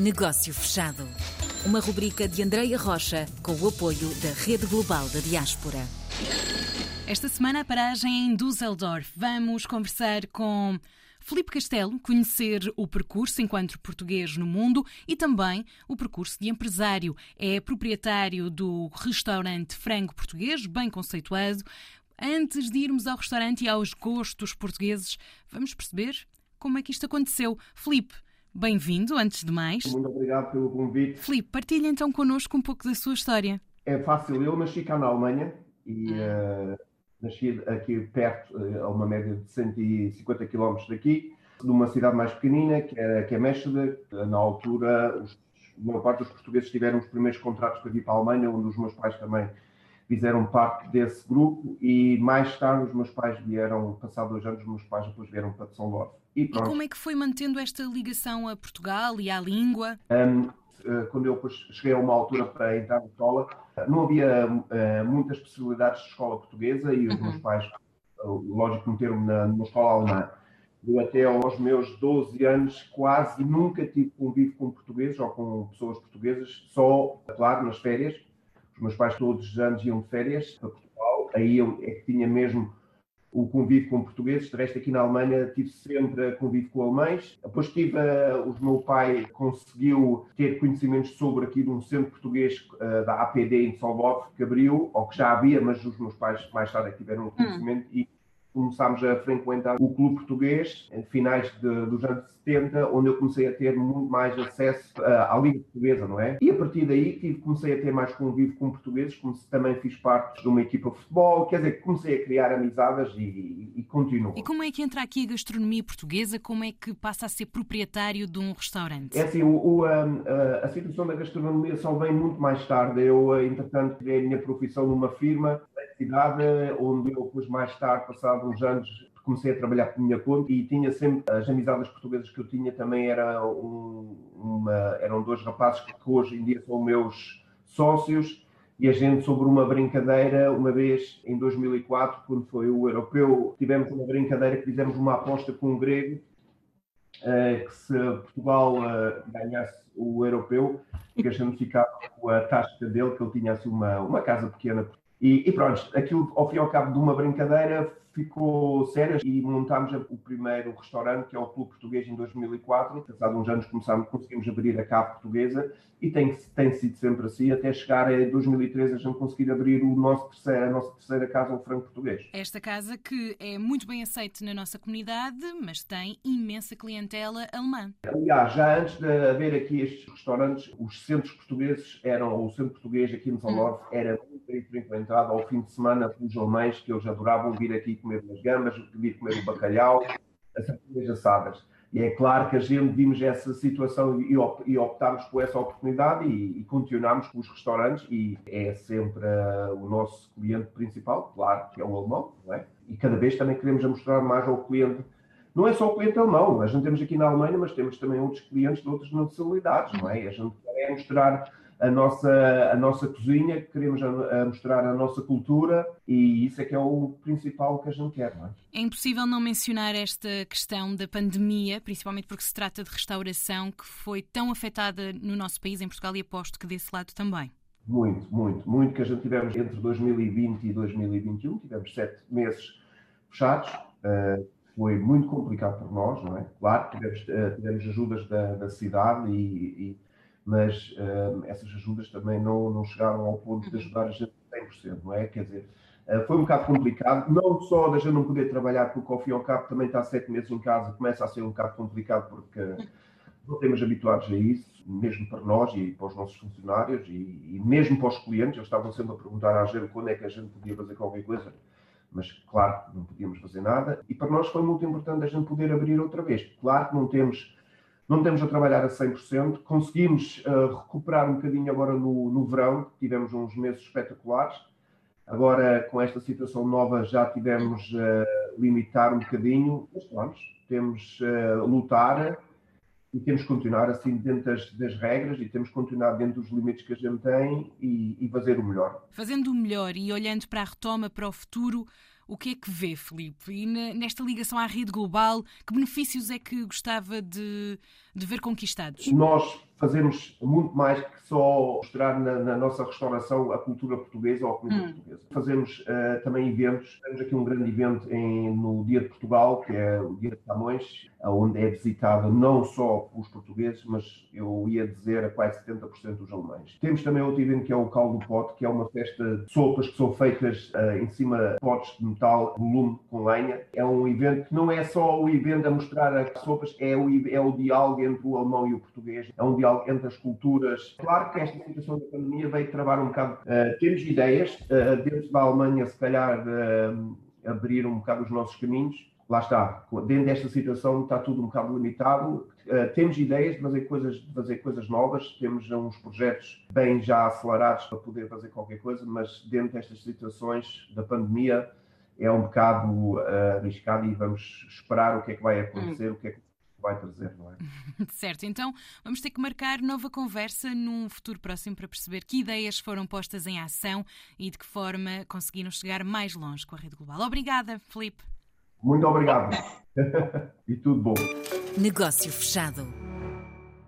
Negócio Fechado. Uma rubrica de Andreia Rocha com o apoio da Rede Global da Diaspora. Esta semana a paragem em Düsseldorf. Vamos conversar com Felipe Castelo, conhecer o percurso enquanto português no mundo e também o percurso de empresário. É proprietário do restaurante Frango Português, bem conceituado. Antes de irmos ao restaurante e aos gostos portugueses, vamos perceber como é que isto aconteceu. Felipe, bem-vindo, antes de mais. Muito obrigado pelo convite. Felipe, partilha então connosco um pouco da sua história. É fácil, eu nasci cá na Alemanha e uh, nasci aqui perto, uh, a uma média de 150 km daqui, numa cidade mais pequenina, que é, que é Meschede. Na altura, os, a maior parte dos portugueses tiveram os primeiros contratos para vir para a Alemanha, onde os meus pais também fizeram parte desse grupo e mais tarde os meus pais vieram, passado dois anos, os meus pais depois vieram para São Lorde. E, e, como é que foi mantendo esta ligação a Portugal e à língua? Um, eh, quando eu cheguei a uma altura para entrar na escola, não havia uh, muitas possibilidades de escola portuguesa e os uhum. meus pais, lógico, meteram-me numa escola alemã. Eu até aos meus 12 anos quase nunca tive convívio com portugueses ou com pessoas portuguesas, só, claro, nas férias, meus pais todos os anos iam de férias para Portugal, aí eu é que tinha mesmo o convívio com portugueses, de resto aqui na Alemanha tive sempre convívio com alemães. Depois tive, uh, o meu pai conseguiu ter conhecimentos sobre aqui de um centro português uh, da APD em Solvov, que abriu, ou que já havia, mas os meus pais mais tarde é tiveram o conhecimento hum. e começámos a frequentar o clube português em finais de, dos anos 70, onde eu comecei a ter muito mais acesso uh, à Liga Portuguesa, não é? E a partir daí tive, comecei a ter mais convívio com portugueses, como também fiz parte de uma equipa de futebol, quer dizer, comecei a criar amizades e, e, e continuo. E como é que entra aqui a gastronomia portuguesa? Como é que passa a ser proprietário de um restaurante? É assim, o, o, a, a, situação da gastronomia só vem muito mais tarde. Eu, entretanto, criei a minha profissão numa firma cidade, onde eu depois mais tarde, passado uns anos, comecei a trabalhar por minha conta e tinha sempre as amizades portuguesas que eu tinha também era um, uma, eram dois rapazes que hoje em dia são meus sócios e a gente sobre uma brincadeira, uma vez em 2004, quando foi o europeu, tivemos uma brincadeira que fizemos uma aposta com um grego uh, que se Portugal uh, ganhasse o europeu, que a gente ficava com a tasca dele, que ele tinha assim uma, uma casa pequena e, e, pronto, aquilo ao fim e ao cabo de uma brincadeira ficou sério e montámos o primeiro restaurante, que é o Clube Português, em 2004. Passados uns anos começámos, conseguimos abrir a cave portuguesa e tem, tem sido sempre assim, até chegar a 2013 a gente conseguir abrir o nosso terceiro, a nossa terceira casa, o Franco Português. Esta casa que é muito bem aceita na nossa comunidade, mas tem imensa clientela alemã. Aliás, já antes de haver aqui estes restaurantes, os centros portugueses eram, o centro português aqui no Salvador hum. era muito bem frequentado ao fim de semana pelos alemães que eles adoravam vir aqui comer as gambas, vir comer o bacalhau, as sardinhas assadas. E é claro que a gente vimos essa situação e, optámos por essa oportunidade e, e continuamos com os restaurantes e é sempre uh, o nosso cliente principal, claro, que é o alemão, não é? E cada vez também queremos mostrar mais ao cliente. Não é só o cliente alemão, a gente temos aqui na Alemanha, mas temos também outros clientes de outras nacionalidades, não é? A gente quer mostrar a nossa, a nossa cozinha, queremos a, a mostrar a nossa cultura e isso é que é o principal que a gente quer. Não é? é impossível não mencionar esta questão da pandemia, principalmente porque se trata de restauração que foi tão afetada no nosso país, em Portugal, e aposto que desse lado também. Muito, muito, muito que a gente tivemos entre 2020 e 2021, tivemos sete meses fechados. Uh, foi muito complicado para nós, não é? Claro, tivemos, uh, tivemos ajudas da, da cidade e, e mas uh, essas ajudas também não, não chegaram ao ponto de uhum. ajudar a gente 100%, não é? Quer dizer, uh, foi um bocado complicado, não só da gente não poder trabalhar, porque ao fim e ao cabo também está sete meses em casa, começa a ser um bocado complicado porque não temos habituados a isso, mesmo para nós e para os nossos funcionários e, e mesmo para os clientes, eles estavam sempre a perguntar à gente quando é que a gente podia fazer qualquer coisa mas claro, não podíamos fazer nada. E para nós foi muito importante a gente poder abrir outra vez. Claro que não temos não estamos a trabalhar a 100%. Conseguimos uh, recuperar um bocadinho agora no, no verão, tivemos uns meses espetaculares. Agora, com esta situação nova, já tivemos uh, limitar um bocadinho, mas vamos, temos uh, lutar e temos que continuar assim dentro das, das, regras e temos que continuar dentro dos limites que a gente tem e, e fazer o melhor. Fazendo o melhor e olhando para a retoma, para o futuro, o que é que vê, Filipe? E nesta ligação à rede global, que benefícios é que gostava de, de ver conquistados? Nós fazemos muito mais que só mostrar na, na nossa restauração a cultura portuguesa ou a comida hum. portuguesa. Fazemos uh, também eventos, temos aqui um grande evento em, no Dia de Portugal, que é o Dia de Camões, onde é visitado não só os portugueses, mas eu ia dizer a quase 70% dos alemães. Temos também outro evento que é o Caldo do Pote, que é uma festa de sopas que são feitas uh, em cima de potes de metal, volume com lenha. É um evento que não é só o evento a mostrar as sopas, é o, é o diálogo entre o alemão e o português, é um diálogo entre as culturas. Claro que esta situação da pandemia veio travar um bocado. Uh, temos ideias, uh, dentro da Alemanha, se calhar, abrir um bocado os nossos caminhos lá está, dentro desta situação está tudo um bocado limitado. Uh, temos ideias de fazer coisas, de fazer coisas novas, temos uns projetos bem já acelerados para poder fazer qualquer coisa, mas dentro destas situações da pandemia é um bocado uh, arriscado e vamos esperar o que é que vai acontecer, hum. o que é que vai trazer, não é? certo, então vamos ter que marcar nova conversa num futuro próximo para perceber que ideias foram postas em ação e de que forma conseguiram chegar mais longe com a rede global. Obrigada, Felipe. Muito obrigado. e tudo bom. Negócio fechado.